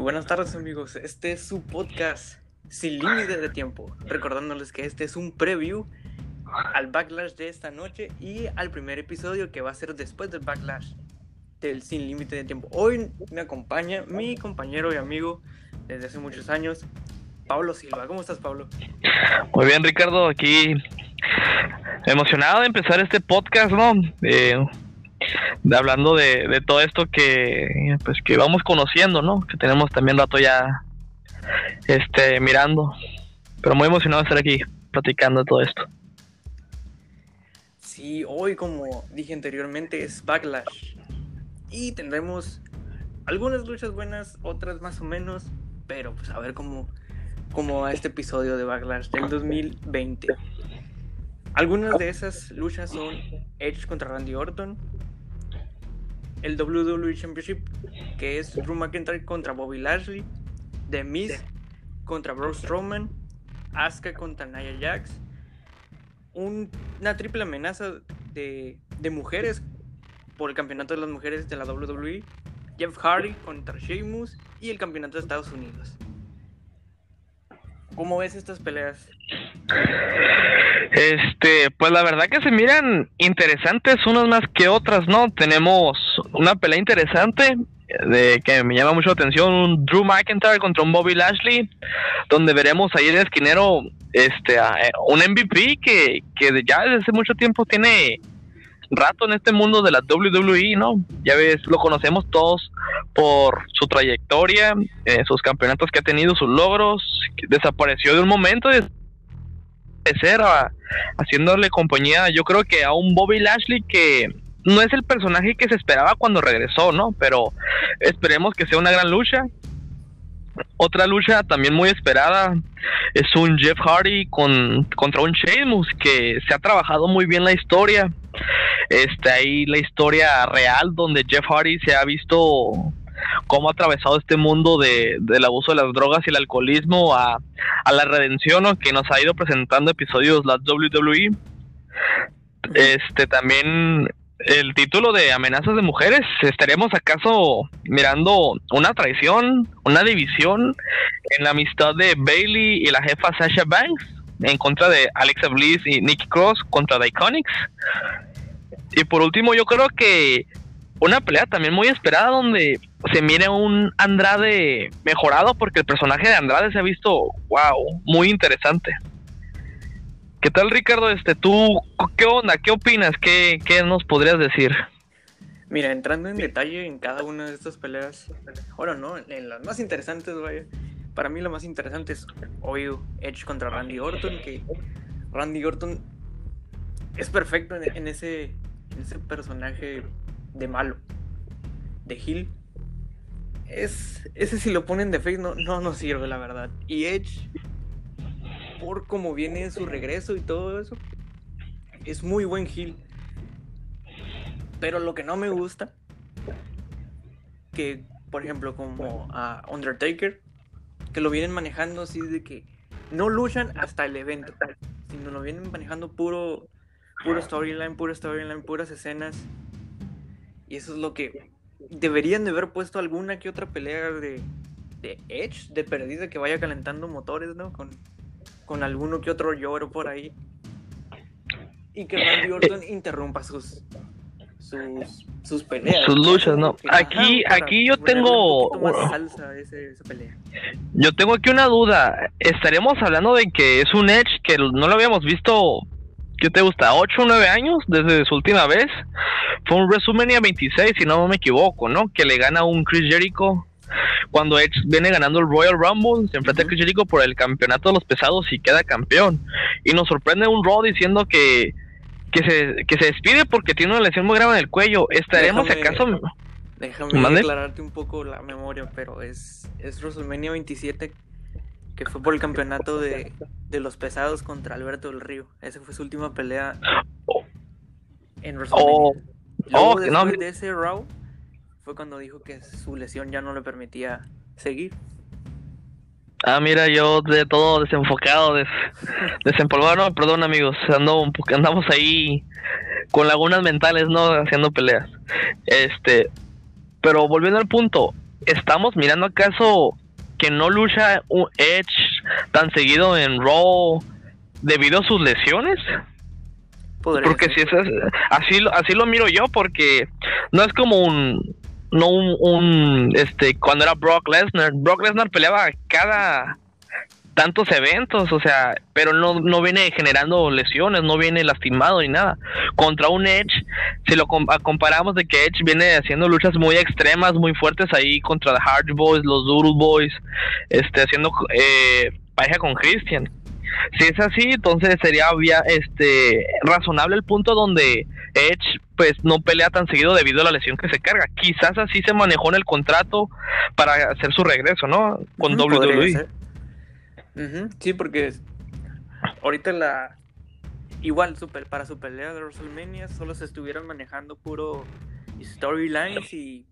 Buenas tardes amigos, este es su podcast sin límite de tiempo, recordándoles que este es un preview al backlash de esta noche y al primer episodio que va a ser después del backlash del sin límite de tiempo. Hoy me acompaña mi compañero y amigo desde hace muchos años, Pablo Silva. ¿Cómo estás Pablo? Muy bien Ricardo, aquí emocionado de empezar este podcast, ¿no? Eh, hablando de, todo esto que pues que vamos conociendo, ¿no? Que tenemos también rato ya este mirando. Pero muy emocionado de estar aquí platicando todo esto. Sí, hoy como dije anteriormente es Backlash. Y tendremos algunas luchas buenas, otras más o menos, pero pues a ver cómo cómo va este episodio de Backlash del 2020. Algunas de esas luchas son Edge contra Randy Orton, el WWE Championship, que es Drew McIntyre contra Bobby Lashley, The Miz contra Braun Strowman, Asuka contra Nia Jax, una triple amenaza de, de, mujeres por el campeonato de las mujeres de la WWE, Jeff Hardy contra Sheamus y el campeonato de Estados Unidos. ¿Cómo ves estas peleas? Este, pues la verdad que se miran interesantes unas más que otras, ¿no? Tenemos una pelea interesante de que me llama mucho la atención, un Drew McIntyre contra un Bobby Lashley, donde veremos ahí el esquinero este eh, un MVP que, que ya desde hace mucho tiempo tiene rato en este mundo de la WWE, ¿no? Ya ves, lo conocemos todos por su trayectoria, eh, sus campeonatos que ha tenido, sus logros, desapareció de un momento de ser haciéndole compañía, yo creo que a un Bobby Lashley que no es el personaje que se esperaba cuando regresó, ¿no? Pero esperemos que sea una gran lucha. Otra lucha también muy esperada es un Jeff Hardy con, contra un Sheamus que se ha trabajado muy bien la historia. Este ahí la historia real donde Jeff Hardy se ha visto cómo ha atravesado este mundo de, del abuso de las drogas y el alcoholismo a, a la redención que nos ha ido presentando episodios la WWE. Este también el título de amenazas de mujeres, ¿estaremos acaso mirando una traición, una división en la amistad de Bailey y la jefa Sasha Banks en contra de Alexa Bliss y Nikki Cross contra The Iconics? Y por último, yo creo que una pelea también muy esperada donde se mire un Andrade mejorado porque el personaje de Andrade se ha visto, wow, muy interesante. ¿Qué tal, Ricardo? Este, tú, ¿qué onda? ¿Qué opinas? ¿Qué, qué nos podrías decir? Mira, entrando en detalle en cada una de estas peleas, bueno, no, en las más interesantes, vaya. Para mí lo más interesante es, obvio, Edge contra Randy Orton, que Randy Orton es perfecto en, ese, en ese personaje de malo, de Hill. Es, ese si lo ponen de face no, no nos sirve, la verdad. Y Edge por cómo viene su regreso y todo eso. Es muy buen heel. Pero lo que no me gusta, que por ejemplo como a Undertaker, que lo vienen manejando así de que no luchan hasta el evento, sino lo vienen manejando puro, puro storyline, puro storyline, puras escenas. Y eso es lo que deberían de haber puesto alguna que otra pelea de, de Edge, de perdida que vaya calentando motores, ¿no? Con, con alguno que otro lloro por ahí. Y que Randy Orton interrumpa sus, sus, sus peleas. Sus luchas, ¿no? Aquí, aquí yo tengo. Yo tengo aquí una duda. Estaremos hablando de que es un Edge que no lo habíamos visto. ¿Qué te gusta? ¿8 o 9 años desde su última vez? Fue un WrestleMania 26, si no me equivoco, ¿no? Que le gana un Chris Jericho cuando Edge viene ganando el Royal Rumble, se enfrenta a Chris Jericho por el campeonato de los pesados y queda campeón. Y nos sorprende un Raw diciendo que, que, se, que se despide porque tiene una lesión muy grave en el cuello. ¿Estaremos acaso? Déjame aclararte un poco la memoria, pero es, es WrestleMania 27 que fue por el campeonato de, de los pesados contra Alberto del Río. Esa fue su última pelea en WrestleMania. Oh. oh después de ese Raw fue cuando dijo que su lesión ya no le permitía seguir. Ah, mira, yo de todo desenfocado, des, desempolvado, no, perdón amigos, ando, andamos ahí con lagunas mentales, ¿no? Haciendo peleas. Este, pero volviendo al punto, ¿estamos mirando acaso que no lucha un Edge tan seguido en Raw debido a sus lesiones? porque si es así, así lo miro yo, porque no es como un, no un, un este, cuando era Brock Lesnar. Brock Lesnar peleaba cada tantos eventos, o sea, pero no, no viene generando lesiones, no viene lastimado ni nada. Contra un Edge, si lo comparamos de que Edge viene haciendo luchas muy extremas, muy fuertes ahí contra The Hard Boys, los Doodle Boys, este, haciendo eh, pareja con Christian. Si es así, entonces sería este razonable el punto donde Edge pues no pelea tan seguido debido a la lesión que se carga. Quizás así se manejó en el contrato para hacer su regreso, ¿no? Con WWE. Sí, porque ahorita la igual super, para su pelea de WrestleMania solo se estuvieron manejando puro storylines y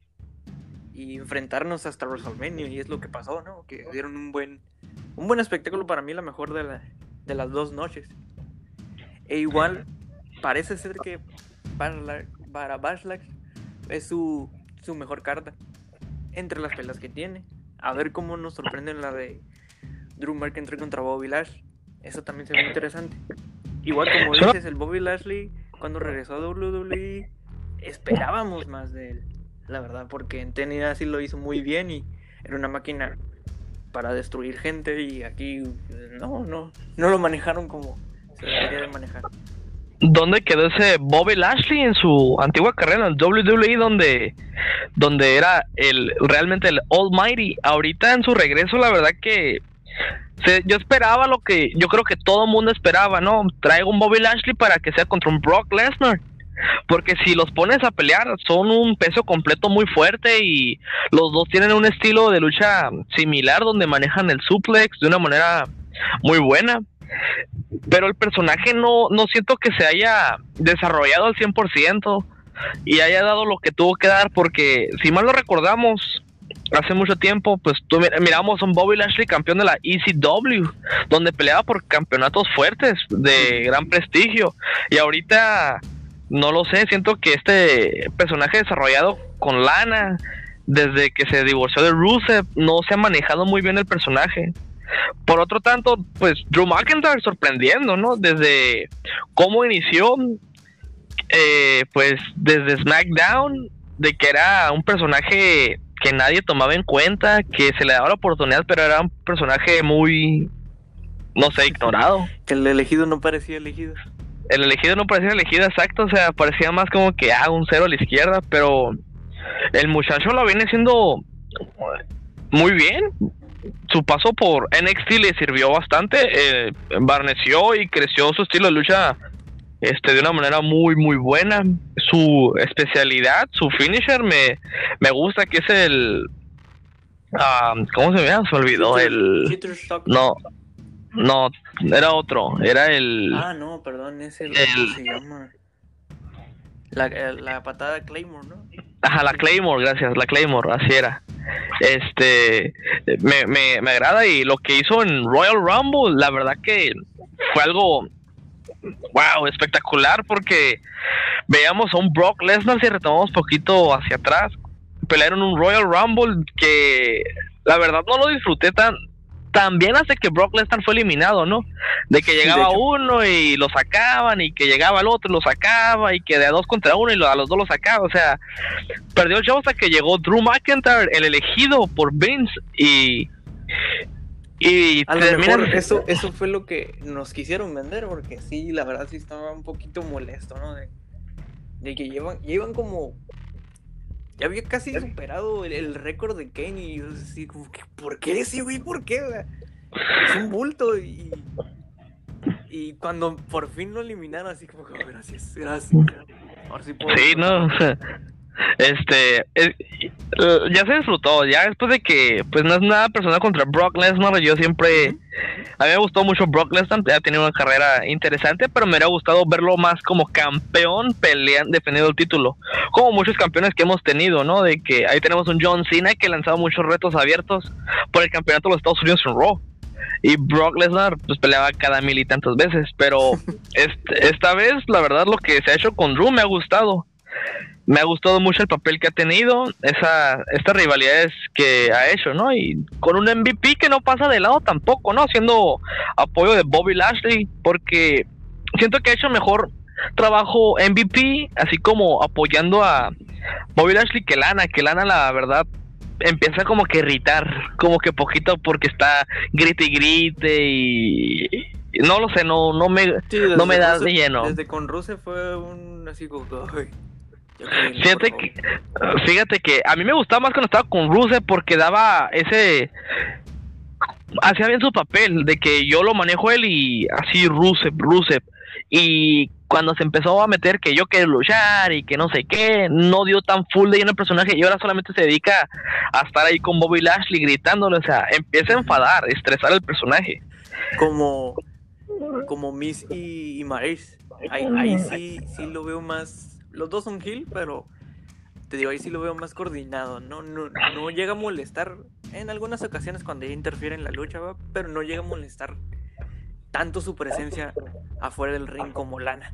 y enfrentarnos hasta WrestleMania y es lo que pasó, ¿no? Que dieron un buen un buen espectáculo para mí, la mejor de, la, de las dos noches. E igual parece ser que para, Bashlack es su, su mejor carta entre las pelas que tiene. A ver cómo nos sorprende la de Drew McIntyre contra Bobby Lashley. Eso también se ve interesante. Igual como dices, el Bobby Lashley cuando regresó a WWE esperábamos más de él la verdad, porque en TNA sí lo hizo muy bien y era una máquina para destruir gente y aquí no, no, no lo manejaron como se debería de manejar. ¿Dónde quedó ese Bobby Lashley en su antigua carrera en el WWE donde, donde era el realmente el Almighty? Ahorita en su regreso la verdad que yo esperaba lo que yo creo que todo el mundo esperaba, ¿no? Traigo un Bobby Lashley para que sea contra un Brock Lesnar. Porque si los pones a pelear, son un peso completo muy fuerte y los dos tienen un estilo de lucha similar donde manejan el suplex de una manera muy buena. Pero el personaje no, no siento que se haya desarrollado al 100% y haya dado lo que tuvo que dar porque si mal lo recordamos, hace mucho tiempo, pues tú, miramos a un Bobby Lashley campeón de la ECW, donde peleaba por campeonatos fuertes de gran prestigio. Y ahorita no lo sé, siento que este personaje desarrollado con lana, desde que se divorció de Rusev, no se ha manejado muy bien el personaje. Por otro tanto, pues Drew McIntyre sorprendiendo, ¿no? Desde cómo inició, eh, pues desde SmackDown, de que era un personaje que nadie tomaba en cuenta, que se le daba la oportunidad, pero era un personaje muy, no sé, ignorado. El elegido no parecía elegido el elegido no parecía elegido exacto, o sea, parecía más como que ah, un cero a la izquierda, pero el muchacho lo viene siendo muy bien. Su paso por NXT le sirvió bastante, eh, barneció y creció su estilo de lucha este de una manera muy muy buena. Su especialidad, su finisher me, me gusta que es el ah, ¿cómo se llama? Se olvidó el no no, era otro, era el... Ah, no, perdón, ese el... se llama? La, la patada Claymore, ¿no? Ajá, la Claymore, gracias, la Claymore, así era. Este, me, me, me agrada y lo que hizo en Royal Rumble, la verdad que fue algo, wow, espectacular porque veíamos a un Brock Lesnar si retomamos poquito hacia atrás, pelearon un Royal Rumble que la verdad no lo disfruté tan también hace que Brock Lesnar fue eliminado, ¿no? De que llegaba uno y lo sacaban y que llegaba el otro y lo sacaba y que de a dos contra uno y a los dos lo sacaba, o sea, perdió el show hasta que llegó Drew McIntyre, el elegido por Vince y y a lo eso eso fue lo que nos quisieron vender porque sí, la verdad sí estaba un poquito molesto, ¿no? De, que llevan llevan como ya había casi superado el, récord de Kane y yo así como que, ¿por qué ese güey? ¿Por qué? Es un bulto y, y cuando por fin lo eliminaron así como que, gracias, gracias. Ahora sí puedo. Sí, no, este, ya se disfrutó, ya después de que, pues no es nada personal contra Brock Lesnar, yo siempre, a mí me gustó mucho Brock Lesnar, ha tenido una carrera interesante, pero me hubiera gustado verlo más como campeón peleando, defendiendo el título, como muchos campeones que hemos tenido, ¿no? De que ahí tenemos un John Cena que ha lanzado muchos retos abiertos por el campeonato de los Estados Unidos en Raw. Y Brock Lesnar pues peleaba cada mil y tantas veces, pero este, esta vez la verdad lo que se ha hecho con Drew me ha gustado me ha gustado mucho el papel que ha tenido, esa, estas rivalidades que ha hecho, ¿no? Y con un MVP que no pasa de lado tampoco, ¿no? Haciendo apoyo de Bobby Lashley, porque siento que ha hecho mejor trabajo MVP, así como apoyando a Bobby Lashley que Lana, que Lana la verdad empieza como que irritar, como que poquito porque está grite y grite y no lo sé, no no me no me da de lleno. Desde con Ruse fue un así como Fíjate que, fíjate que a mí me gustaba más cuando estaba con Rusev porque daba ese hacía bien su papel de que yo lo manejo él y así Rusev, Rusev y cuando se empezó a meter que yo quiero luchar y que no sé qué, no dio tan full de lleno el personaje y ahora solamente se dedica a estar ahí con Bobby Lashley gritándole, o sea, empieza a enfadar, estresar el personaje. Como como Miss y, y Maris. Ahí, ahí sí, sí lo veo más los dos son Hill, pero te digo, ahí sí lo veo más coordinado. No, no, no llega a molestar en algunas ocasiones cuando ella interfiere en la lucha, pero no llega a molestar tanto su presencia afuera del ring como Lana.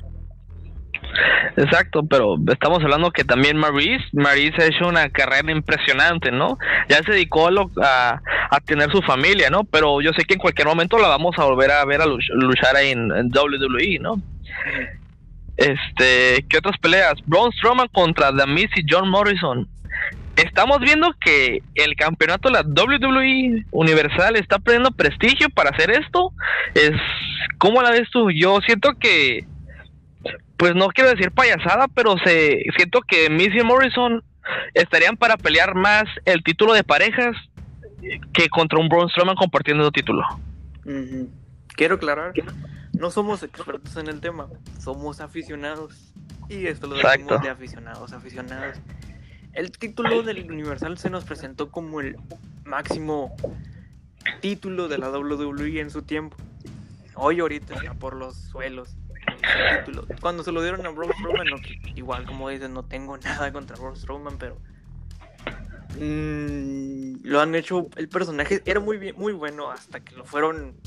Exacto, pero estamos hablando que también Maurice, Maurice ha hecho una carrera impresionante, ¿no? Ya se dedicó a, a, tener su familia, ¿no? Pero yo sé que en cualquier momento la vamos a volver a ver a luchar ahí en, en WWE, ¿no? Este, ¿qué otras peleas? Braun Strowman contra The Miz y John Morrison. Estamos viendo que el campeonato de la WWE Universal está perdiendo prestigio para hacer esto. Es, ¿cómo la ves tú? Yo siento que, pues no quiero decir payasada, pero se siento que Miz y Morrison estarían para pelear más el título de parejas que contra un Braun Strowman compartiendo título. Quiero aclarar no somos expertos en el tema, somos aficionados. Y esto lo decimos de aficionados, aficionados. El título del Universal se nos presentó como el máximo título de la WWE en su tiempo. Hoy ahorita está por los suelos. Cuando se lo dieron a Braun Strowman, igual como dicen, no tengo nada contra Braun Strowman, pero mm, lo han hecho. El personaje era muy bien, muy bueno hasta que lo fueron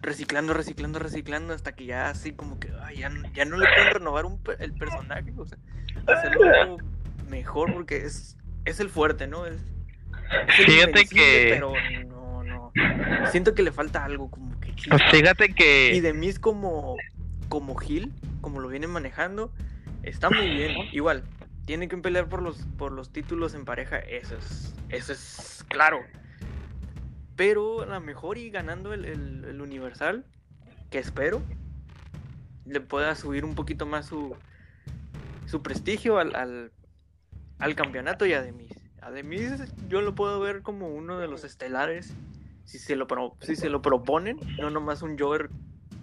reciclando, reciclando, reciclando, hasta que ya así como que ya, ya, no le pueden renovar un, el personaje, o sea, hacerlo mejor porque es, es el fuerte, ¿no? Es, fíjate que... Pero no, no, siento que le falta algo como que... Fíjate que... Y de mí es como, como Gil, como lo viene manejando, está muy bien, igual. Tiene que pelear por los, por los títulos en pareja, eso es, eso es claro pero a lo mejor y ganando el, Universal, que espero, le pueda subir un poquito más su, su prestigio al, al, campeonato y a Demis. A Demis yo lo puedo ver como uno de los estelares, si se lo, si se lo proponen, no nomás un Jover,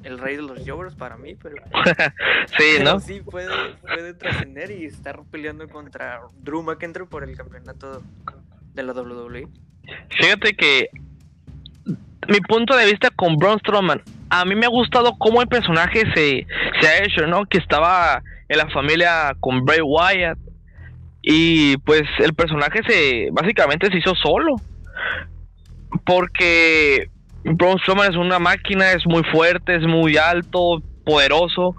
el rey de los Jovers para mí, pero, sí, ¿no? sí puede, puede trascender y estar peleando contra Drew McIntyre por el campeonato de la WWE. Fíjate que mi punto de vista con Braun Strowman, a mí me ha gustado cómo el personaje se, se ha hecho, ¿no? Que estaba en la familia con Bray Wyatt y pues el personaje se básicamente se hizo solo porque Braun Strowman es una máquina, es muy fuerte, es muy alto, poderoso.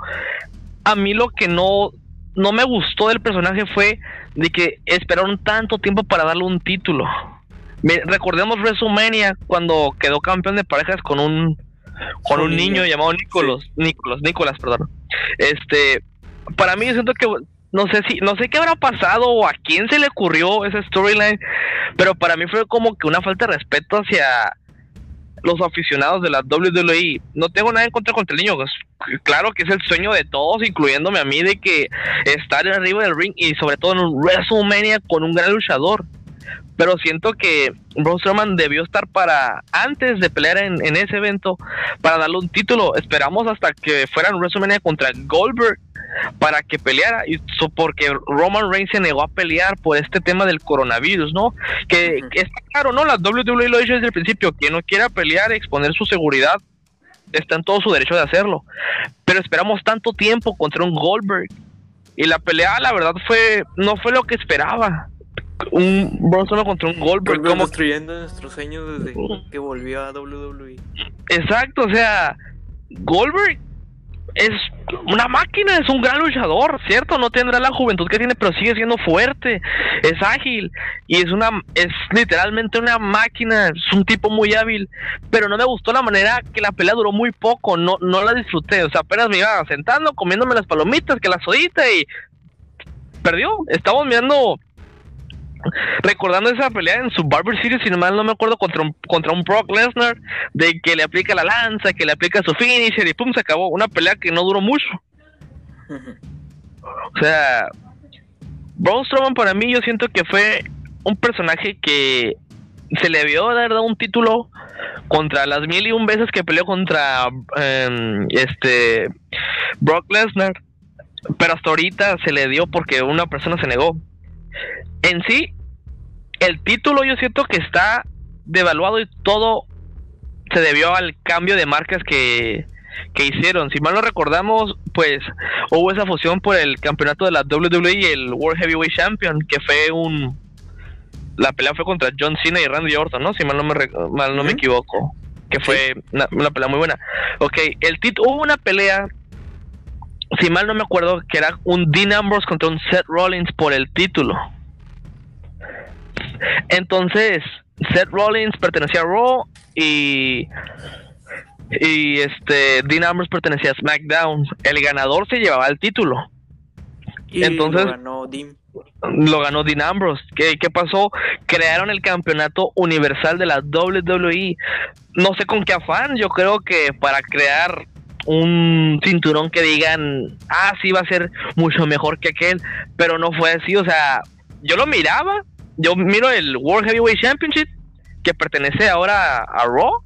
A mí lo que no no me gustó del personaje fue de que esperaron tanto tiempo para darle un título recordemos WrestleMania cuando quedó campeón de parejas con un con un niño, llamado Nicolás, Nicolás, Nicolás, perdón. Este, para mí siento que no sé si no sé qué habrá pasado o a quién se le ocurrió esa storyline, pero para mí fue como que una falta de respeto hacia los aficionados de la WWE. No tengo nada en contra contra el niño, pues, claro que es el sueño de todos, incluyéndome a mí de que estar arriba del ring y sobre todo en un WrestleMania con un gran luchador pero siento que Braun Strowman debió estar para antes de pelear en, ese evento para darle un título. Esperamos hasta que fuera en WrestleMania contra Goldberg para que peleara y porque Roman Reigns se negó a pelear por este tema del coronavirus, ¿no? Que, está claro, ¿no? La WWE lo ha dicho desde el principio, quien no quiera pelear, exponer su seguridad, está en todo su derecho de hacerlo. Pero esperamos tanto tiempo contra un Goldberg y la pelea, la verdad, fue no fue lo que esperaba un Bronson contra un Goldberg. como construyendo nuestros sueños desde que volvió a WWE. Exacto, o sea, Goldberg es una máquina, es un gran luchador, ¿cierto? No tendrá la juventud que tiene, pero sigue siendo fuerte, es ágil y es una es literalmente una máquina, es un tipo muy hábil, pero no me gustó la manera que la pelea duró muy poco, no no la disfruté, o sea, apenas me iba sentando, comiéndome las palomitas, que la sodita y perdió. Estamos mirando recordando esa pelea en su Barber Series, si mal no me acuerdo, contra un, contra un Brock Lesnar, de que le aplica la lanza, que le aplica su finisher y pum, se acabó. Una pelea que no duró mucho. O sea, Braun Strowman para mí yo siento que fue un personaje que se le vio dar un título contra las mil y un veces que peleó contra em, este Brock Lesnar, pero hasta ahorita se le dio porque una persona se negó. En sí, el título yo siento que está devaluado y todo se debió al cambio de marcas que, que hicieron. Si mal no recordamos, pues hubo esa fusión por el campeonato de la WWE y el World Heavyweight Champion, que fue un... La pelea fue contra John Cena y Randy Orton, ¿no? Si mal no me, mal no me equivoco. Que fue una, pelea muy buena. Ok, el título... Hubo una pelea... Si mal no me acuerdo, que era un Dean Ambrose contra un Seth Rollins por el título. Entonces, Seth Rollins pertenecía a Raw y y este Dean Ambrose pertenecía a SmackDown. El ganador se llevaba el título. Y Entonces lo ganó Dean. Lo ganó Dean Ambrose. ¿Qué, ¿Qué pasó? Crearon el campeonato universal de la WWE. No sé con qué afán. Yo creo que para crear un cinturón que digan, ah, sí va a ser mucho mejor que aquel, pero no fue así, o sea, yo lo miraba yo miro el World Heavyweight Championship, que pertenece ahora a, Raw,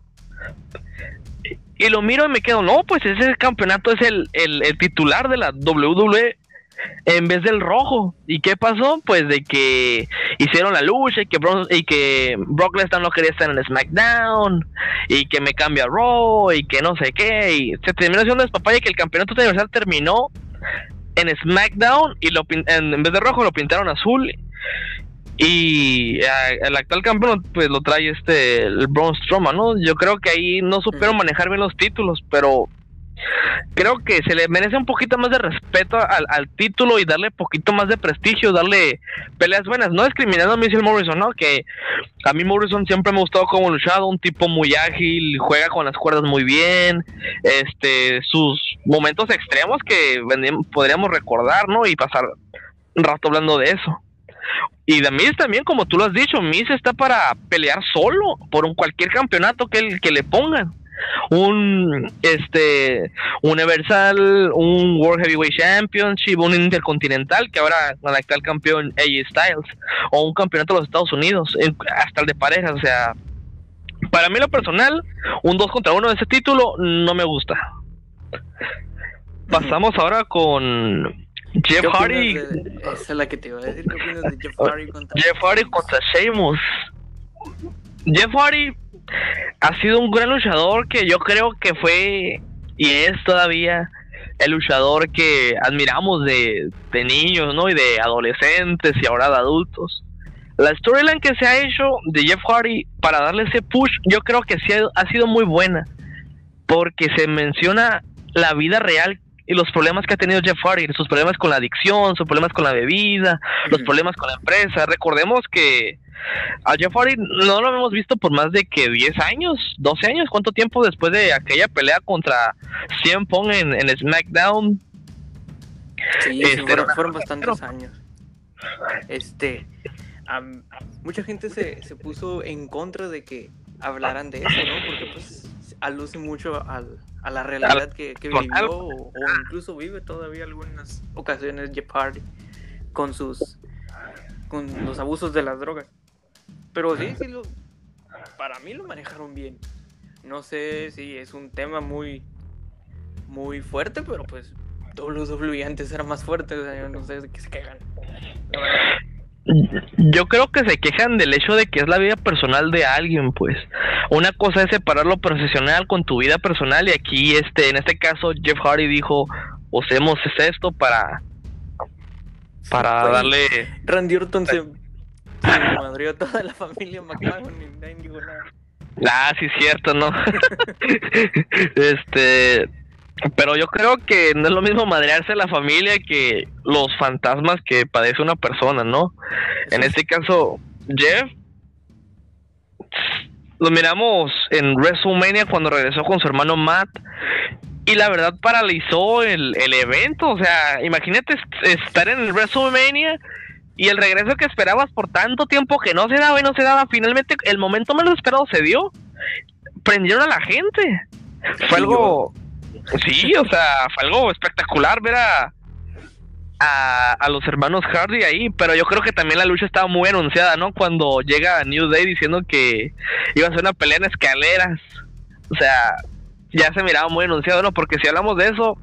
y lo miro y me quedo, no, pues ese campeonato es el, titular de la WWE en vez del rojo. ¿Y qué pasó? Pues de que hicieron la lucha y que, y que Brock Lesnar no quería estar en SmackDown y que me cambia a Raw y que no sé qué. Y se terminó haciendo papaya y que el campeonato universal terminó en SmackDown y lo en vez de rojo lo pintaron azul y el actual campeón pues lo trae este el Braun Strowman, ¿no? Yo creo que ahí no supieron manejar bien los títulos, pero creo que se le merece un poquito más de respeto al, título y darle poquito más de prestigio, darle peleas buenas, no discriminando a Michelle Morrison, ¿no? Que a mí Morrison siempre me ha gustado como luchado, un tipo muy ágil, juega con las cuerdas muy bien, este, sus momentos extremos que podríamos recordar, ¿no? Y pasar un rato hablando de eso. Y de Miz también, como tú lo has dicho, Miz está para pelear solo por un cualquier campeonato que, que le pongan. Un este Universal, un World Heavyweight Championship, un Intercontinental, que ahora está el campeón AJ Styles, o un campeonato de los Estados Unidos, hasta el de parejas, o sea, para mí lo personal, un 2 contra 1 de ese título no me gusta. Pasamos ahora con Jeff Hardy. esa es la que te iba a decir. ¿Qué opinas de Jeff Hardy contra Jeff Hardy contra Sheamus? Jeff Hardy ha sido un gran luchador que yo creo que fue y es todavía el luchador que admiramos de, de niños, ¿no? Y de adolescentes y ahora de adultos. La storyline que se ha hecho de Jeff Hardy para darle ese push, yo creo que sí ha sido muy buena. Porque se menciona la vida real y los problemas que ha tenido Jeff Hardy, sus problemas con la adicción, sus problemas con la bebida, los problemas con la empresa. Recordemos que a Jeff Hardy no lo hemos visto por más de que 10 años, 12 años, ¿cuánto tiempo después de aquella pelea contra CM Punk en, SmackDown? Sí, este, fueron, bastantes años. Este, mucha gente se, se puso en contra de que hablaran de eso, ¿no? Porque pues aluce mucho al, a la realidad que, vivió o, incluso vive todavía algunas ocasiones Jeff Hardy con sus con los abusos de las drogas. Pero sí, sí lo, para mí lo manejaron bien. No sé si es un tema muy muy fuerte, pero pues todos los antes eran más fuertes, o sea, yo no sé de qué se quejan. Yo creo que se quejan del hecho de que es la vida personal de alguien, pues. Una cosa es separar lo profesional con tu vida personal y aquí, este, en este caso, Jeff Hardy dijo, usemos esto para, para darle... Randy Orton se, madrió toda la familia McMahon y nadie dijo nada. Ah, sí, cierto, ¿no? este, Pero yo creo que no es lo mismo madrearse a la familia que los fantasmas que padece una persona, ¿no? En este caso, Jeff lo miramos en WrestleMania cuando regresó con su hermano Matt y la verdad paralizó el, el evento. O sea, imagínate estar en el WrestleMania y el regreso que esperabas por tanto tiempo que no se daba y no se daba. Finalmente, el momento menos esperado se dio. Prendieron a la gente. Fue algo. Sí, o sea, fue algo espectacular ver a, a, los hermanos Hardy ahí, pero yo creo que también la lucha estaba muy anunciada, ¿no? Cuando llega New Day diciendo que iba a ser una pelea en escaleras. O sea, ya se miraba muy anunciado, ¿no? Porque si hablamos de eso,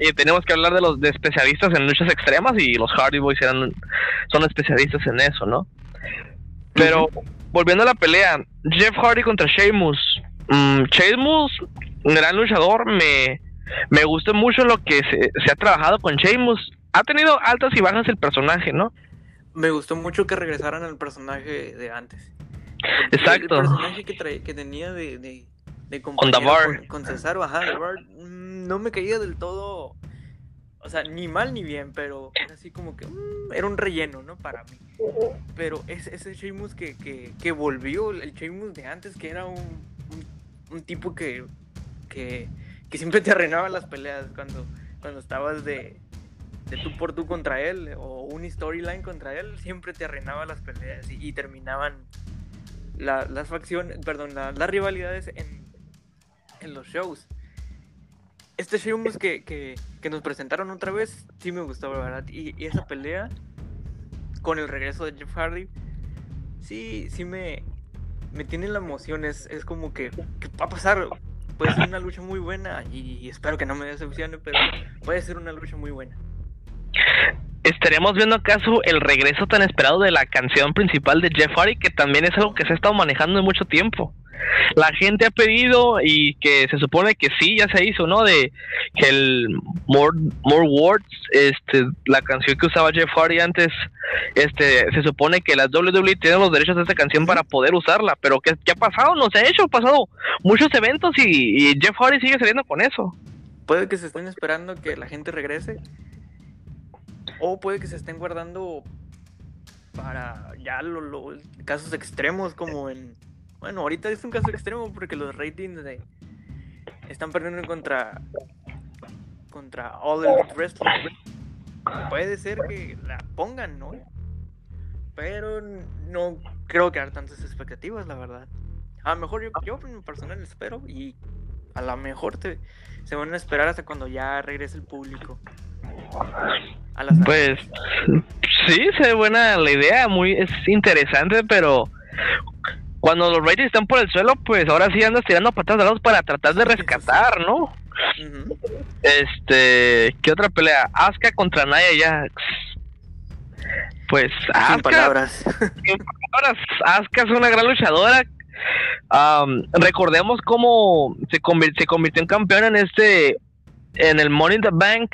y tenemos que hablar de los de especialistas en luchas extremas y los Hardy Boys eran, son especialistas en eso, ¿no? Pero volviendo a la pelea, Jeff Hardy contra Sheamus. Mm, Sheamus, un gran luchador, me, me gusta mucho lo que se, se ha trabajado con Sheamus ha tenido altas y bajas el personaje, ¿no? Me gustó mucho que regresaran al personaje de antes. Exacto. El personaje que, que tenía de, de, de con, con, César, ajá, mm, no me caía del todo, o sea, ni mal ni bien, pero era así como que mm, era un relleno, ¿no? Para mí. Pero ese, ese Sheamus que, que, que volvió, el Sheamus de antes, que era un, un, tipo que, que, siempre te arruinaba las peleas cuando, cuando estabas de, de tú por tú contra él o un storyline contra él, siempre te arruinaba las peleas y, terminaban las facciones, perdón, las rivalidades en, en, los shows. Este show que, que, que, nos presentaron otra vez, sí me gustó, la verdad. Y, esa pelea con el regreso de Jeff Hardy, sí, sí me, me tiene la emoción. Es, es como que, ¿qué va a pasar? Puede ser una lucha muy buena y espero que no me decepcione, pero puede ser una lucha muy buena. ¿Estaremos viendo acaso el regreso tan esperado de la canción principal de Jeff Hardy, que también es algo que se ha estado manejando en mucho tiempo? La gente ha pedido y que se supone que sí, ya se hizo, ¿no? De que el More, More Words, este, la canción que usaba Jeff Hardy antes, este, se supone que las WWE tienen los derechos de esta canción para poder usarla, pero ¿qué, qué ha pasado? No se ha hecho, ha pasado muchos eventos y, Jeff Hardy sigue saliendo con eso. Puede que se estén esperando que la gente regrese o puede que se estén guardando para ya los casos extremos como en... Bueno, ahorita es un caso extremo porque los ratings de, están perdiendo contra contra All Elite Wrestling. Puede ser que la pongan, ¿no? Pero no creo que haya tantas expectativas, la verdad. A lo mejor yo, yo personal espero y a lo mejor te, se van a esperar hasta cuando ya regrese el público. Pues sí, se buena la idea, muy es interesante, pero cuando los Raiders están por el suelo, pues ahora sí andas tirando patas de lados para tratar de rescatar, ¿no? Este, ¿qué otra pelea? Asuka contra Naya Jax. Pues Asuka. Sin palabras. palabras. Asuka es una gran luchadora. recordemos cómo se, se convirtió en campeona en este, en el Money in the Bank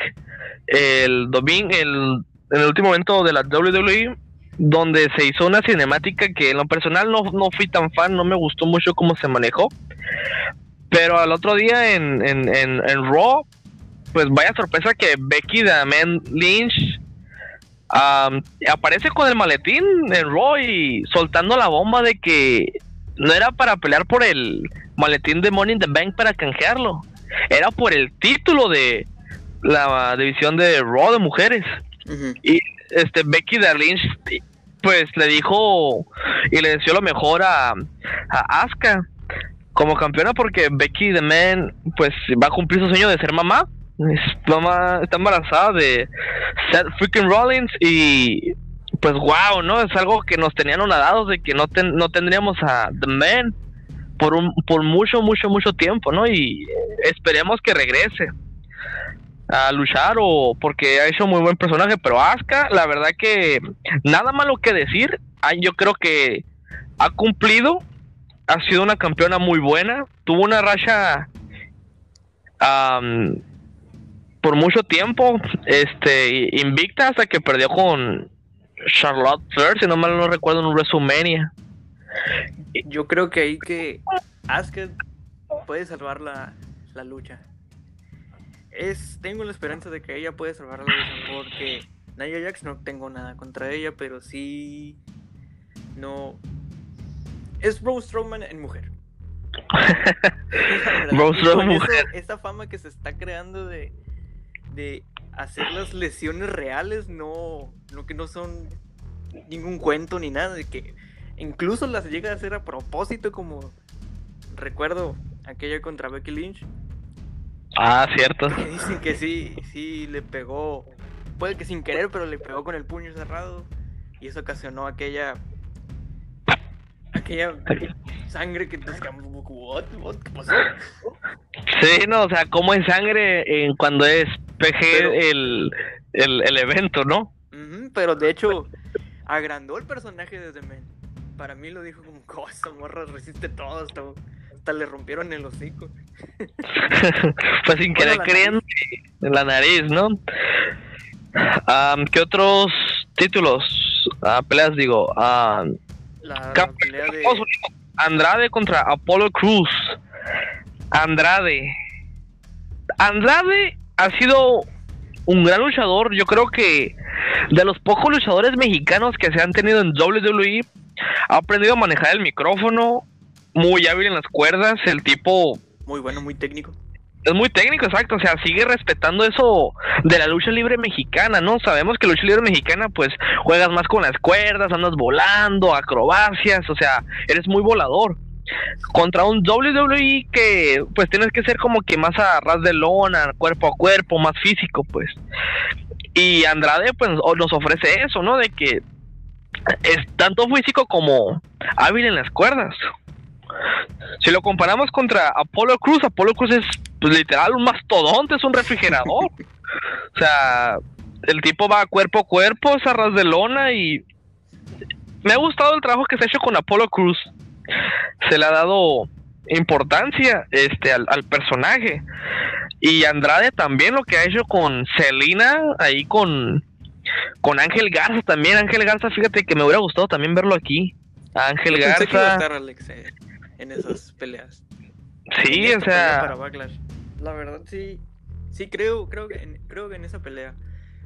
el domingo, el, en el último evento de la WWE, donde se hizo una cinemática que en lo personal no, no fui tan fan, no me gustó mucho cómo se manejó. Pero al otro día en, en, en, Raw, pues vaya sorpresa que Becky Man Lynch aparece con el maletín en Raw y soltando la bomba de que no era para pelear por el maletín de Money in the Bank para canjearlo, era por el título de, la división de Raw de mujeres. Y este Becky Lynch pues le dijo y le deseó lo mejor a, a Asuka como campeona porque Becky the Man pues va a cumplir su sueño de ser mamá. Mamá está embarazada de Seth freaking Rollins y pues wow, ¿no? Es algo que nos tenían nadados de que no, no tendríamos a The Man por, un, por mucho, mucho, mucho tiempo, ¿no? Y esperemos que regrese a luchar o porque ha hecho muy buen personaje, pero Asuka, la verdad que nada malo que decir, yo creo que ha cumplido, ha sido una campeona muy buena, tuvo una racha por mucho tiempo, este, invicta hasta que perdió con Charlotte Flair, si no mal no recuerdo en un WrestleMania. Yo creo que ahí que Asuka puede salvar la, la lucha. Es, tengo la esperanza de que ella puede salvar la porque Nia Jax no tengo nada contra ella, pero sí no es Rose Strowman en mujer. Rose Strowman mujer. esta fama que se está creando de de hacer las lesiones reales, no, no que no son ningún cuento ni nada, de que incluso las llega a hacer a propósito, como recuerdo aquella contra Becky Lynch. Ah, cierto. Que dicen que sí, sí le pegó, puede que sin querer, pero le pegó con el puño cerrado y eso ocasionó aquella aquella sangre que ¿qué pasó? Sí, no, o sea, como es sangre en cuando es PG el, el, evento, ¿no? pero de hecho, agrandó el personaje desde Men. Para mí lo dijo como, cosa, morra, resiste todo, hasta, le rompieron el hocico. pues sin querer creyendo en la nariz, ¿no? ¿Qué otros títulos? Ah, peleas, digo. la, pelea de... Andrade contra Apollo Cruz. Andrade. Andrade ha sido un gran luchador. Yo creo que de los pocos luchadores mexicanos que se han tenido en WWE, ha aprendido a manejar el micrófono, muy hábil en las cuerdas, el tipo... Muy bueno, muy técnico. Es muy técnico, exacto, o sea, sigue respetando eso de la lucha libre mexicana, ¿no? Sabemos que la lucha libre mexicana, pues, juegas más con las cuerdas, andas volando, acrobacias, o sea, eres muy volador contra un WWE que pues tienes que ser como que más a ras de lona, cuerpo a cuerpo, más físico, pues. Y Andrade pues nos ofrece eso, ¿no? De que es tanto físico como hábil en las cuerdas. Si lo comparamos contra Apolo Cruz, Apolo Cruz es pues, literal un mastodonte, es un refrigerador. o sea, el tipo va cuerpo a cuerpo, es a ras de lona y me ha gustado el trabajo que se ha hecho con Apolo Cruz. Se le ha dado importancia este al, personaje. Y Andrade también lo que ha hecho con Celina ahí con con Ángel Garza también. Ángel Garza fíjate que me hubiera gustado también verlo aquí. Ángel Garza. eh, en esas peleas sí o sea la verdad sí sí creo creo que creo que en esa pelea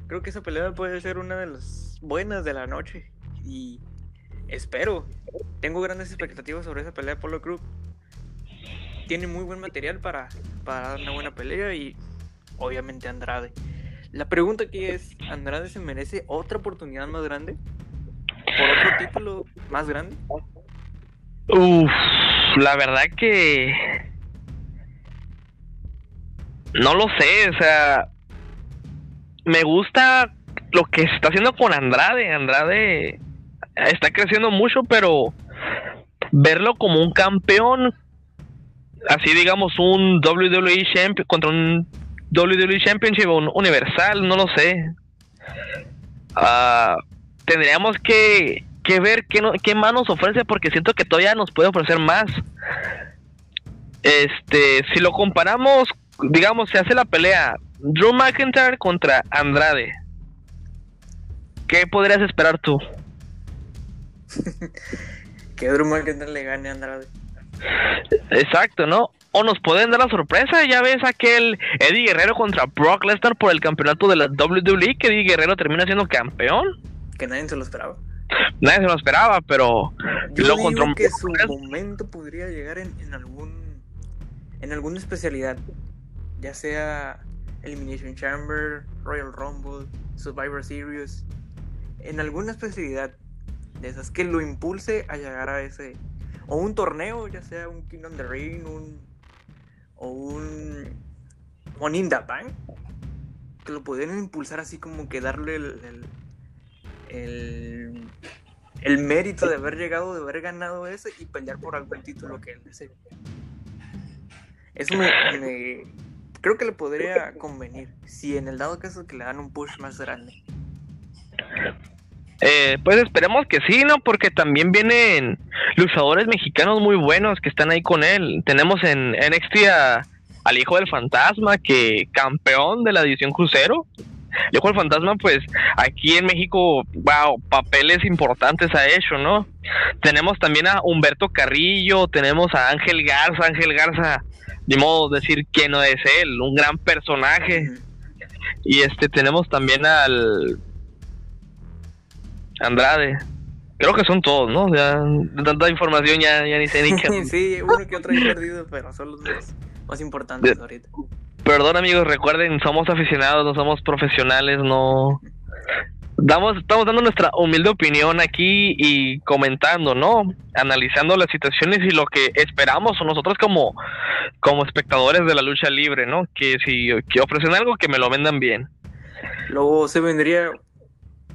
creo que esa pelea puede ser una de las buenas de la noche y espero. Tengo grandes expectativas sobre esa pelea de Polo Cruz. Tiene muy buen material para, para dar una buena pelea y obviamente Andrade. La pregunta aquí es, ¿Andrade se merece otra oportunidad más grande? ¿Por otro título más grande? Uf, la verdad que... No lo sé, o sea... Me gusta lo que se está haciendo con Andrade. Andrade está creciendo mucho, pero verlo como un campeón, así digamos un WWE Champion contra un WWE Championship un universal, no lo sé. Ah, tendríamos que, que ver qué, no, qué más nos ofrece porque siento que todavía nos puede ofrecer más. Este, si lo comparamos, digamos, se hace la pelea Drew McIntyre contra Andrade. ¿Qué podrías esperar tú? que Drew McIntyre le gane a Andrade. Exacto, ¿no? O nos pueden dar la sorpresa, ya ves aquel Eddie Guerrero contra Brock Lesnar por el campeonato de la WWE, que Eddie Guerrero termina siendo campeón. Que nadie se lo esperaba. Nadie se lo esperaba, pero Yo lo que su momento podría llegar en, en algún en alguna especialidad, ya sea Elimination Chamber, Royal Rumble, Survivor Series, en alguna especialidad de esas que lo impulse a llegar a ese o un torneo, ya sea un Kingdom the Ring, un o un in the Bank, que lo pudieran impulsar así como que darle el, el, el, mérito de haber llegado, de haber ganado ese y pelear por algún título que él desee. Eso creo que le podría convenir si en el dado caso que le dan un push más grande. Eh, pues esperemos que sí, ¿no? Porque también vienen luchadores mexicanos muy buenos que están ahí con él. Tenemos en NXT al Hijo del Fantasma, que campeón de la división crucero. El Hijo del Fantasma, pues aquí en México, wow, papeles importantes ha hecho, ¿no? Tenemos también a Humberto Carrillo, tenemos a Ángel Garza. Ángel Garza ni modo decir que no es él, un gran personaje. Y este tenemos también al Andrade. Creo que son todos, ¿no? Ya de tanta información ya, ya ni sé ni qué. sí, uno que otro he perdido, pero son los más, importantes ahorita. Perdón amigos, recuerden, somos aficionados, no somos profesionales, no damos, estamos dando nuestra humilde opinión aquí y comentando, ¿no? Analizando las situaciones y lo que esperamos nosotros como, como espectadores de la lucha libre, ¿no? Que si que ofrecen algo, que me lo vendan bien. Luego se vendría,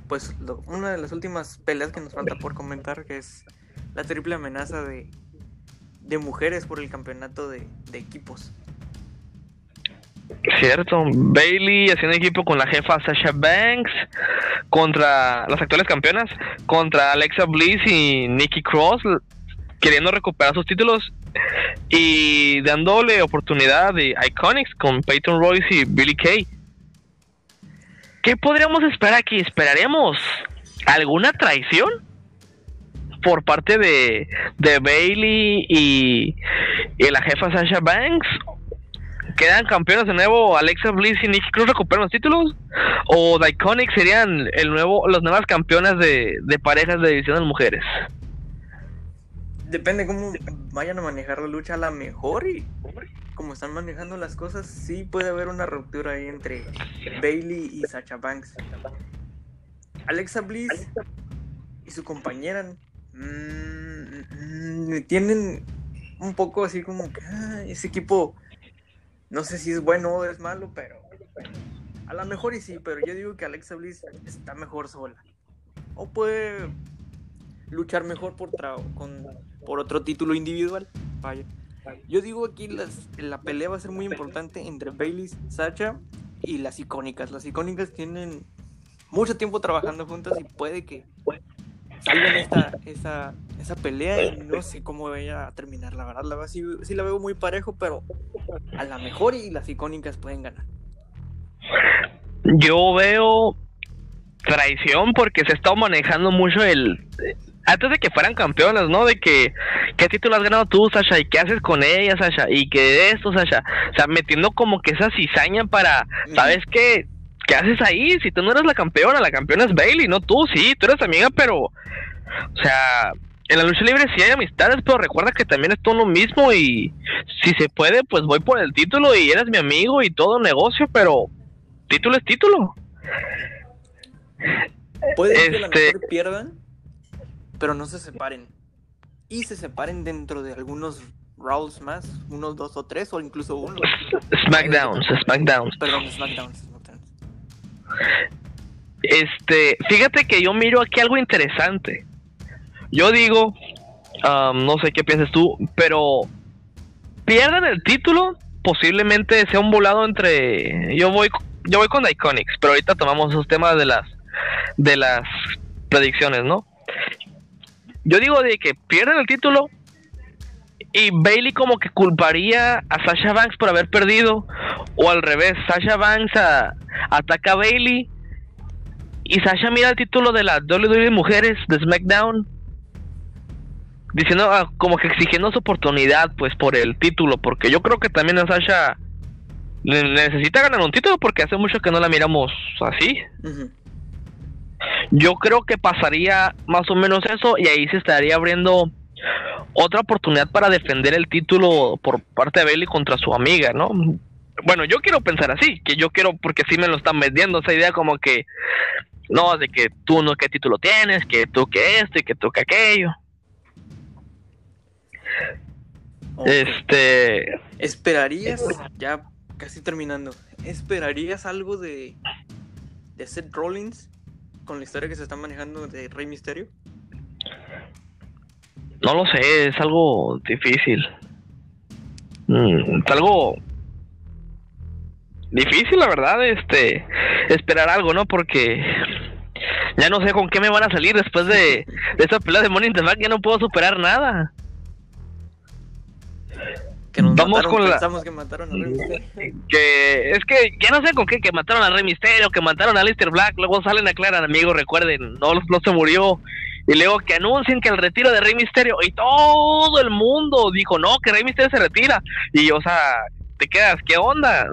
pues, una de las últimas peleas que nos falta por comentar, que es la triple amenaza de, de mujeres por el campeonato de, de equipos. Cierto, Bailey haciendo equipo con la jefa Sasha Banks contra las actuales campeonas, contra Alexa Bliss y Nikki Cross, queriendo recuperar sus títulos y dándole oportunidad de Iconics con Peyton Royce y Billy Kay. ¿Qué podríamos esperar aquí? ¿Esperaremos alguna traición por parte de, de Bailey y, y la jefa Sasha Banks? Quedan campeones de nuevo Alexa Bliss y Nikki Cruz recuperan los títulos o The Iconics serían el nuevo las nuevas campeonas de, parejas de división de mujeres depende cómo vayan a manejar la lucha a la mejor y como están manejando las cosas sí puede haber una ruptura ahí entre Bailey y Sacha Banks. Alexa Bliss y su compañera mm, mm, tienen un poco así como que ah, ese equipo no sé si es bueno o es malo, pero a lo mejor y sí, pero yo digo que Alexa Bliss está mejor sola. O puede luchar mejor por, con, por otro título individual. Vaya. Yo digo aquí la pelea va a ser muy importante entre Bailey, Sacha y las icónicas. Las icónicas tienen mucho tiempo trabajando juntas y puede que salgan esta, esa, esa pelea y no sé cómo vaya a terminar, la verdad. La verdad sí, sí la veo muy parejo, pero a la mejor y las icónicas pueden ganar. Yo veo traición porque se está manejando mucho el antes de que fueran campeonas, ¿no? De que qué título has ganado tú, Sasha, y qué haces con ella, Sasha, y que de esto, Sasha, o sea, metiendo como que esa cizaña para, ¿sabes qué? ¿Qué haces ahí? Si tú no eres la campeona, la campeona es Bailey, no tú, sí, tú eres amiga, pero, o sea, en la lucha libre sí hay amistades, pero recuerda que también es todo lo mismo y si se puede, pues voy por el título y eres mi amigo y todo negocio, pero título es título. Puede que a lo este mejor pierdan, pero no se separen. Y se separen dentro de algunos Raws más, unos dos o tres, o incluso uno. Smackdowns, Smackdowns. Perdón, Smackdowns. Este, fíjate que yo miro aquí algo interesante. Yo digo, no sé qué piensas tú, pero pierden el título, posiblemente sea un volado entre. Yo voy, yo voy con The Iconics, pero ahorita tomamos esos temas de las de las predicciones, ¿no? Yo digo de que pierden el título y Bailey como que culparía a Sasha Banks por haber perdido o al revés, Sasha Banks ataca a Bailey y Sasha mira el título de la WWE Mujeres de SmackDown diciendo ah, como que exigiendo su oportunidad pues por el título porque yo creo que también a Sasha necesita ganar un título porque hace mucho que no la miramos así yo creo que pasaría más o menos eso y ahí se estaría abriendo otra oportunidad para defender el título por parte de Bailey contra su amiga, ¿no? Bueno, yo quiero pensar así, que yo quiero, porque sí me lo están vendiendo, esa idea como que, no, de que tú no qué título tienes, que tú que esto y que tú que aquello. Este. ¿Esperarías, ya casi terminando, ¿esperarías algo de, de Seth Rollins con la historia que se está manejando de Rey Misterio? No lo sé, es algo difícil. Mm, es algo difícil, la verdad, este, esperar algo, ¿no? Porque ya no sé con qué me van a salir después de, de esa pelea de Money in the Bank, ya no puedo superar nada. Que nos Vamos con la... que mataron a Rey Mysterio. Que es que ya no sé con qué, que mataron a Rey Mysterio, que mataron a Lister Black, luego salen a aclarar, amigos, recuerden, no, no se murió, Y luego que anuncien que el retiro de Rey Misterio. Y todo el mundo dijo, no, que Rey Misterio se retira. Y, o sea, te quedas, ¿qué onda?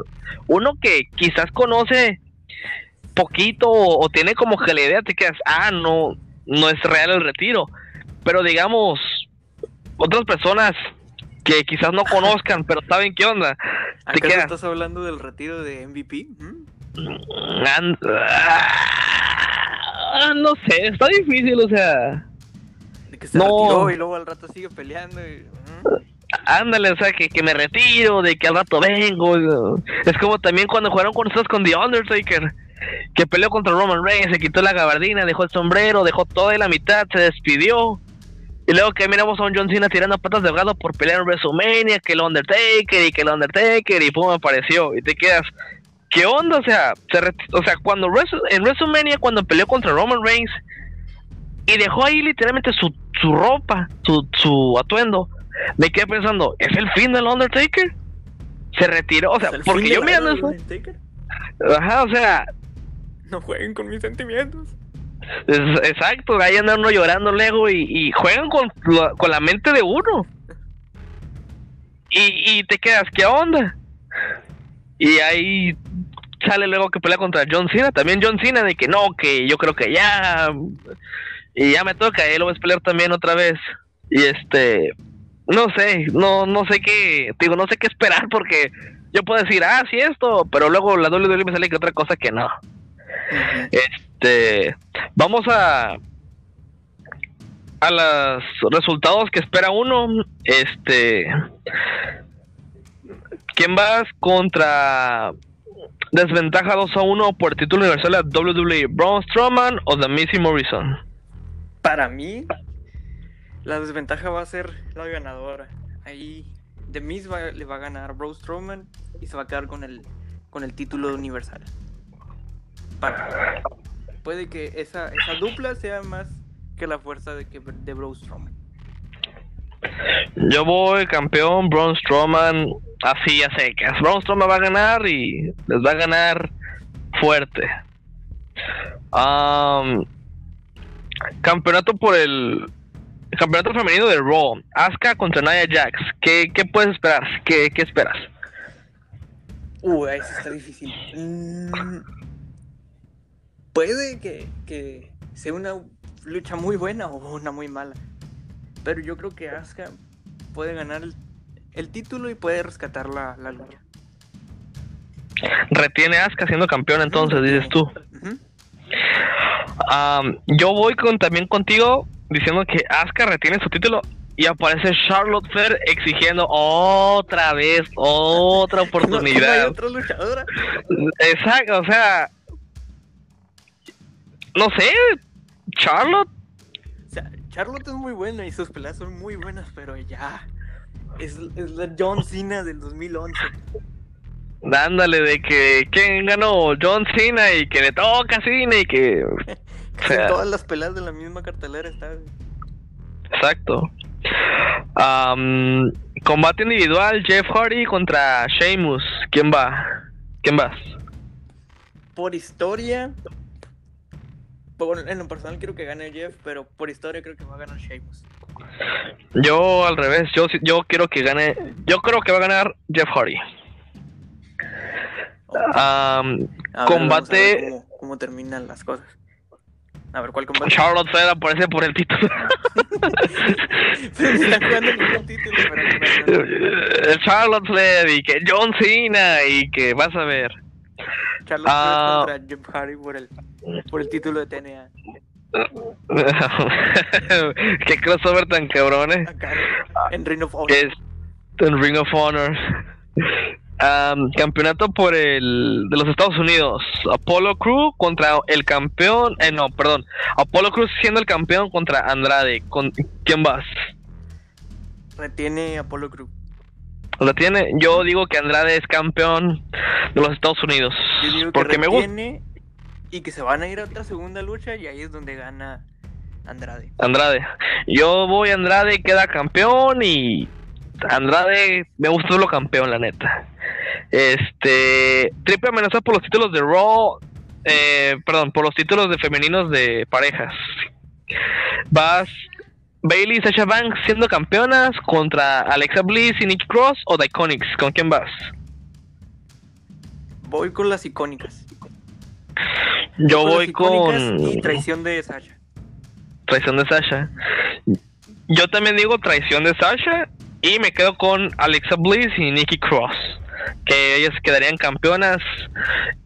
Uno que quizás conoce poquito o, tiene como que la idea, te quedas, ah, no, no es real el retiro. Pero digamos, otras personas que quizás no conozcan, pero saben qué onda. ¿Te quedas? estás hablando del retiro de MVP? Ah, no sé, está difícil, o sea. De que se retiró y luego al rato sigue peleando. Y, Ándale, o sea, que, que, me retiro, de que al rato vengo. Es como también cuando jugaron con nosotros con The Undertaker, que peleó contra Roman Reigns, se quitó la gabardina, dejó el sombrero, dejó toda la mitad, se despidió. Y luego que miramos a un John Cena tirando patas de ahogado por pelear en WrestleMania, que el Undertaker y que el Undertaker, y pum, apareció. Y te quedas, ¿qué onda? O sea, o sea cuando en WrestleMania, cuando peleó contra Roman Reigns, y dejó ahí literalmente su, su ropa, su, su atuendo, me quedé pensando, ¿es el fin del Undertaker? Se retiró, o sea, porque yo mirando eso. Ajá, o sea. No jueguen con mis sentimientos. Exacto, ahí andan uno llorando luego y, juegan con, con la mente de uno. Y, y te quedas, ¿qué onda? Y ahí sale luego que pelea contra John Cena. También John Cena de que no, que yo creo que ya. Y ya me toca, él lo ves pelear también otra vez. Y este. No sé, no, no sé qué. Digo, no sé qué esperar porque yo puedo decir, ah, sí, esto. Pero luego la WWE me sale que otra cosa que no. Este. Vamos a. A los resultados que espera uno. Este. ¿Quién vas contra desventaja 2 a 1 por título universal a WWE? ¿Braun Strowman o The Missy Morrison? Para mí, la desventaja va a ser la ganadora. Ahí The Miz le va a ganar Braun Strowman y se va a quedar con el, con el título universal. Para, puede que esa, esa dupla sea más que la fuerza de, que, de Braun Strowman. Yo voy campeón Braun Strowman así a secas. Braun Strowman va a ganar y les va a ganar fuerte. campeonato por el, campeonato femenino de Raw. Asuka contra Nia Jax. ¿Qué, qué puedes esperar? ¿Qué, qué esperas? Uh, eso está difícil. Mm, puede que, que sea una lucha muy buena o una muy mala. Pero yo creo que Asuka puede ganar el, título y puede rescatar la, la lucha. Retiene Asuka siendo campeón entonces, dices tú. yo voy con, también contigo diciendo que Asuka retiene su título y aparece Charlotte Flair exigiendo otra vez otra oportunidad. otra luchadora? Exacto, o sea, no sé, Charlotte Charlotte es muy buena y sus peleas son muy buenas, pero ya. Es, la John Cena del 2011. Dándole de que quién ganó John Cena y que le toca Cena y que. todas las peleas de la misma cartelera está. Exacto. combate individual: Jeff Hardy contra Sheamus. ¿Quién va? ¿Quién vas? Por historia, en lo personal quiero que gane Jeff, pero por historia creo que va a ganar Sheamus. Yo al revés, yo yo quiero que gane, yo creo que va a ganar Jeff Hardy. combate. cómo, terminan las cosas. A ver, ¿cuál combate? Charlotte Flair aparece por el título. Charlotte Flair y que John Cena y que vas a ver. Charlotte uh, contra Jeff Hardy por el, por el título de TNA. Qué crossover tan cabrón, eh. en Ring of Honor. en Ring of Honor. Um, campeonato por el de los Estados Unidos. Apollo Crew contra el campeón. Eh, no, perdón. Apollo Crew siendo el campeón contra Andrade. ¿Con quién vas? Retiene Apollo Crew. ¿La tiene? Yo digo que Andrade es campeón de los Estados Unidos. porque me gusta. Y que se van a ir a otra segunda lucha y ahí es donde gana Andrade. Andrade. Yo voy a Andrade, queda campeón y Andrade me gustó lo campeón, la neta. Este, triple amenaza por los títulos de Raw, eh, perdón, por los títulos de femeninos de parejas. vas Bailey y Sasha Banks siendo campeonas contra Alexa Bliss y Nikki Cross o The Iconics. ¿Con quién vas? Voy con las icónicas. Yo voy con Y traición de Sasha. traición de Sasha. Yo también digo traición de Sasha y me quedo con Alexa Bliss y Nikki Cross, que ellas quedarían campeonas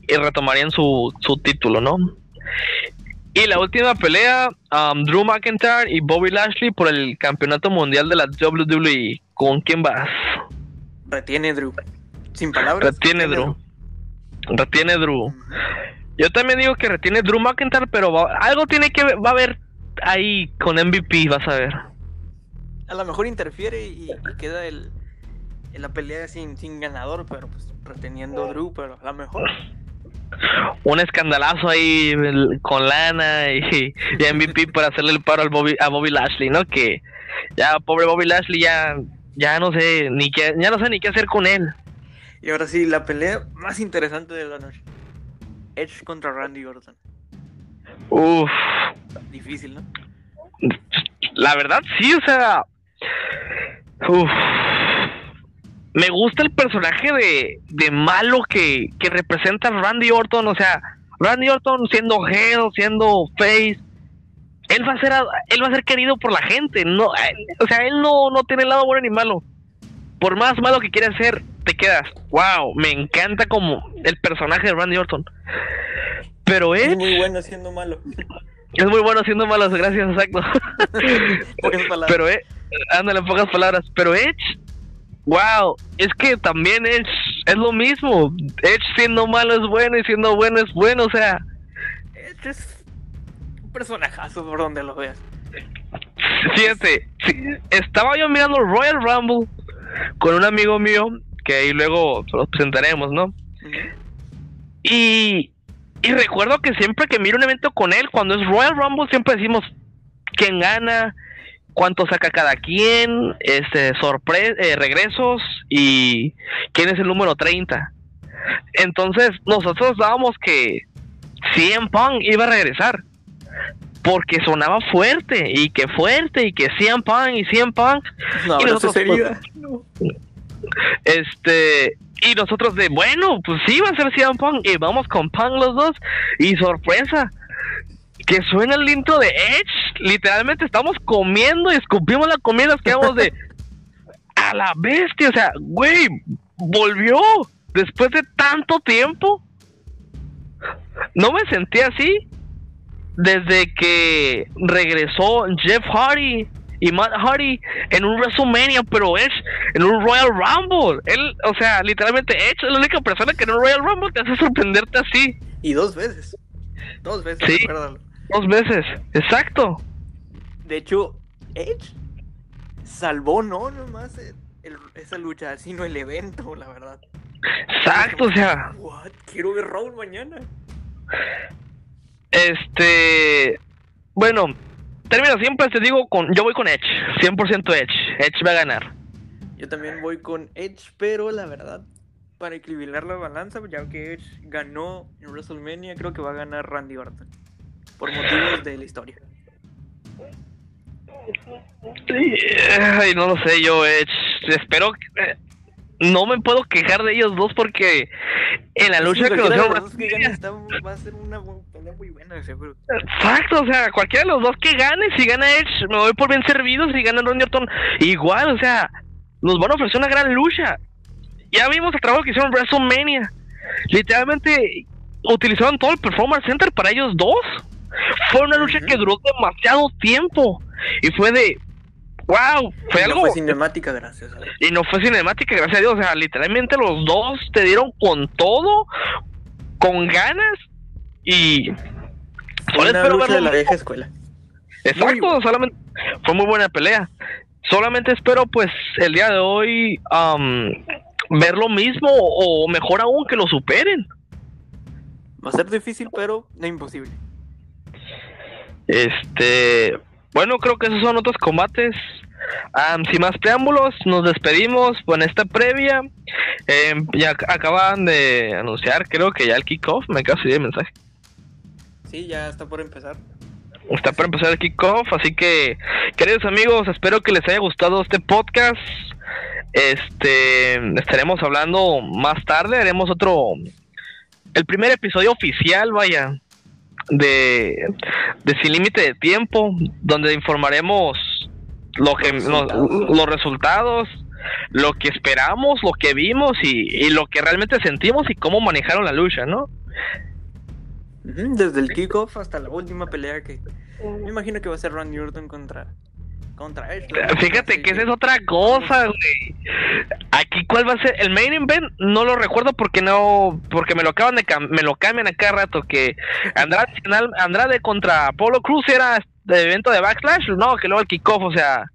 y retomarían su, su título, ¿no? Y la última pelea, um, Drew McIntyre y Bobby Lashley por el campeonato mundial de la WWE. ¿Con quién vas? Retiene Drew. Sin palabras. Retiene Drew. Retiene Drew. Yo también digo que retiene Drew McIntyre, pero va- algo tiene que ver- va a haber ahí con MVP, vas a ver. A lo mejor interfiere y, y queda el, en la pelea sin, sin ganador, pero pues reteniendo Drew, pero a lo mejor. Un escandalazo ahí con Lana y, y MVP para hacerle el paro al Bobby, a Bobby Lashley, ¿no? Que ya pobre Bobby Lashley ya ya no sé ni qué ya no sé ni qué hacer con él. Y ahora sí, la pelea más interesante de la noche. Edge contra Randy Orton. Uf, Difícil, ¿no? la verdad sí, o sea, uf. Me gusta el personaje de, de malo que, que representa Randy Orton, o sea, Randy Orton siendo heel, siendo face, él va a ser él va a ser querido por la gente, no, él- o sea, él no, no tiene lado bueno ni malo. Por más malo que quiera ser, te quedas, wow, me encanta como el personaje de Randy Orton. Pero Es Edge muy bueno siendo malo. es muy bueno haciendo malos, gracias, exacto. Pocas palabras. Pero, eh, ándale, en pocas palabras. Pero Edge, wow, es que también Edge es lo mismo. Edge siendo malo es bueno y siendo bueno es bueno, o sea, Edge es un personajazo por donde lo veas. fíjate, sí, estaba yo mirando Royal Rumble con un amigo mío, que ahí luego los presentaremos, ¿no? Y, y recuerdo que siempre que miro un evento con él, cuando es Royal Rumble, siempre decimos quién gana, cuánto saca cada quien, este, sorpre eh, regresos y quién es el número 30. Entonces, nosotros dábamos que CM Punk iba a regresar. Porque sonaba fuerte, y que fuerte, y que CM Punk, y CM Punk. No, Y no nosotros, sería. Este, y nosotros de, bueno, pues sí, va a ser CM Punk, y vamos con Punk los dos, y sorpresa, que suena el intro de Edge, literalmente estamos comiendo y escupimos la comida, nos quedamos de, a la bestia, o sea, güey, volvió, después de tanto tiempo, no me sentí así, desde que regresó Jeff Hardy y Matt Hardy en un WrestleMania, pero Edge en un Royal Rumble. Él, o sea, literalmente Edge es la única persona que en un Royal Rumble te hace sorprenderte así. Y dos veces. Dos veces, Sí. recuérdalo. Dos veces, exacto. De hecho, Edge salvó no nomás el- el- esa lucha, sino el evento, la verdad. Exacto, o sea, What? Quiero ver Raúl mañana. este. Bueno, termino siempre, te digo, con yo voy con Edge, 100% Edge. Edge va a ganar. Yo también voy con Edge, pero la verdad, para equilibrar la balanza, ya que Edge ganó en WrestleMania, creo que va a ganar Randy Orton. Por motivos de la historia. Ay, no lo sé, yo Edge. Espero que. eh, No me puedo quejar de ellos dos porque en la lucha Sí, que los va a ser una muy buena, seguro. Exacto, o sea, cualquiera de los dos que gane, si gana Edge, me voy por bien servido, si gana Randy Orton, igual, o sea, nos van a ofrecer una gran lucha. Ya vimos el trabajo que hicieron en WrestleMania. Literalmente utilizaron todo el Performance Center para ellos dos. Fue una lucha que duró demasiado tiempo. Y fue de, wow, fue Y no algo... fue cinemática, gracias a Dios. Y no fue cinemática, gracias a Dios. O sea, literalmente los dos te dieron con todo, con ganas. Y Solo una espero lucha de verlo la vieja escuela. Exacto, solamente fue muy buena pelea. Solamente espero pues el día de hoy ver lo mismo o mejor aún que lo superen. Va a ser difícil, pero no imposible. Este, bueno, creo que esos son otros combates. Sin más preámbulos, nos despedimos con esta previa. Em, ya ac- acaban de anunciar, creo que ya el kickoff, me acaba de mensaje. Sí, ya está por empezar. Está para empezar el kickoff, así que, queridos amigos, espero que les haya gustado este podcast. Este, estaremos hablando más tarde, haremos otro, el primer episodio oficial, vaya, de, de Sin Límite de Tiempo, donde informaremos lo que, los resultados, lo que esperamos, lo que vimos y, y, lo que realmente sentimos y cómo manejaron la lucha, ¿no? Desde el kickoff hasta la última pelea que me imagino que va a ser Randy Orton contra contra él. Fíjate que esa es otra cosa, güey. Aquí cuál va a ser el main event no lo recuerdo porque no porque me lo acaban de me lo cambian a cada rato que Andrade, Andrade contra Polo Cruz era de evento de Backlash, no, que luego el kickoff, o sea,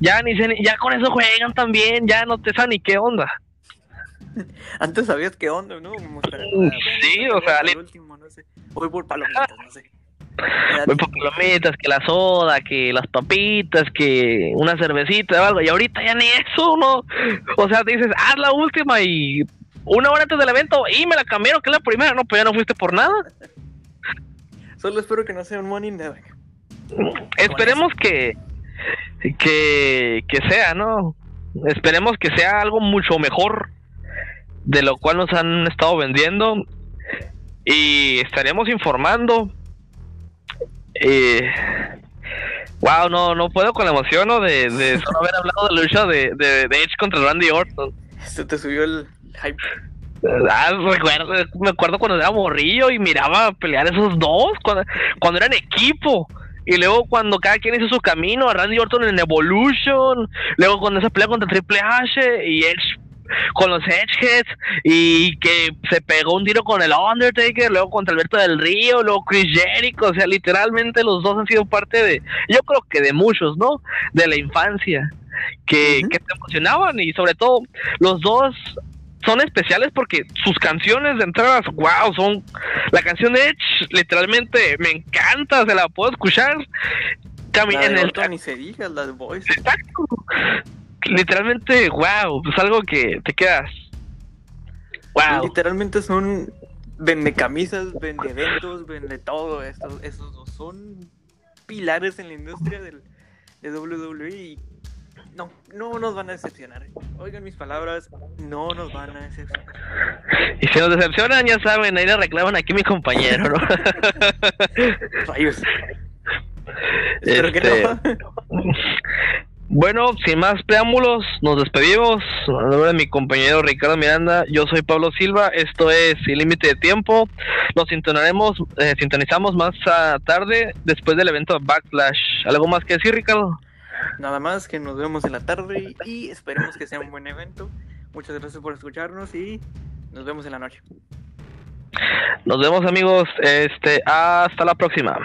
ya ni ya con eso juegan también, ya no te saben ni qué onda. Antes sabías qué onda, ¿no? sí, o sea, el último, no sé. Voy por palomitas, no sé. Voy por palomitas, que la soda, que las papitas, que una cervecita o algo. Y ahorita ya ni eso, ¿no? O sea, te dices, haz la última y una hora antes del evento y me la cambiaron, que es la primera. No, pues ya no fuiste por nada. Solo espero que no sea un morning de Esperemos que, que, que sea, ¿no? Esperemos que sea algo mucho mejor de lo cual nos han estado vendiendo y estaremos informando. wow, no, no puedo con la emoción de, de solo haber hablado de la lucha de, de, Edge contra Randy Orton. Se te subió el hype. Ah, recuerdo, me acuerdo cuando era morrillo y miraba pelear esos dos, cuando, cuando eran equipo. Y luego cuando cada quien hizo su camino, a Randy Orton en Evolution, luego cuando esa pelea contra Triple H y Edge con los Edgeheads y que se pegó un tiro con el Undertaker, luego contra Alberto del Río, luego Chris Jericho, o sea, literalmente los dos han sido parte de, yo creo que de muchos, ¿no? De la infancia, que, que te emocionaban y sobre todo los dos son especiales porque sus canciones de entradas, wow, son la canción de Edge, literalmente me encanta, se la puedo escuchar. en el ni se diga, las voices. Exacto literalmente, wow, pues algo que te quedas. Wow. Literalmente son vende camisas, vende eventos, vende todo. Estos, esos dos son pilares en la industria del, de WWE y no, no nos van a decepcionar. Oigan mis palabras, no nos van a decepcionar. Y si nos decepcionan, ya saben, ahí le reclaman aquí mi compañero, ¿no? Rayos. Espero que no. Bueno, sin más preámbulos, nos despedimos. En nombre de mi compañero Ricardo Miranda, yo soy Pablo Silva. Esto es Sin Límite de Tiempo. Nos sintonaremos, eh, sintonizamos más tarde después del evento Backlash. ¿Algo más que decir, Ricardo? Nada más que nos vemos en la tarde y esperemos que sea un buen evento. Muchas gracias por escucharnos y nos vemos en la noche. Nos vemos amigos, este hasta la próxima.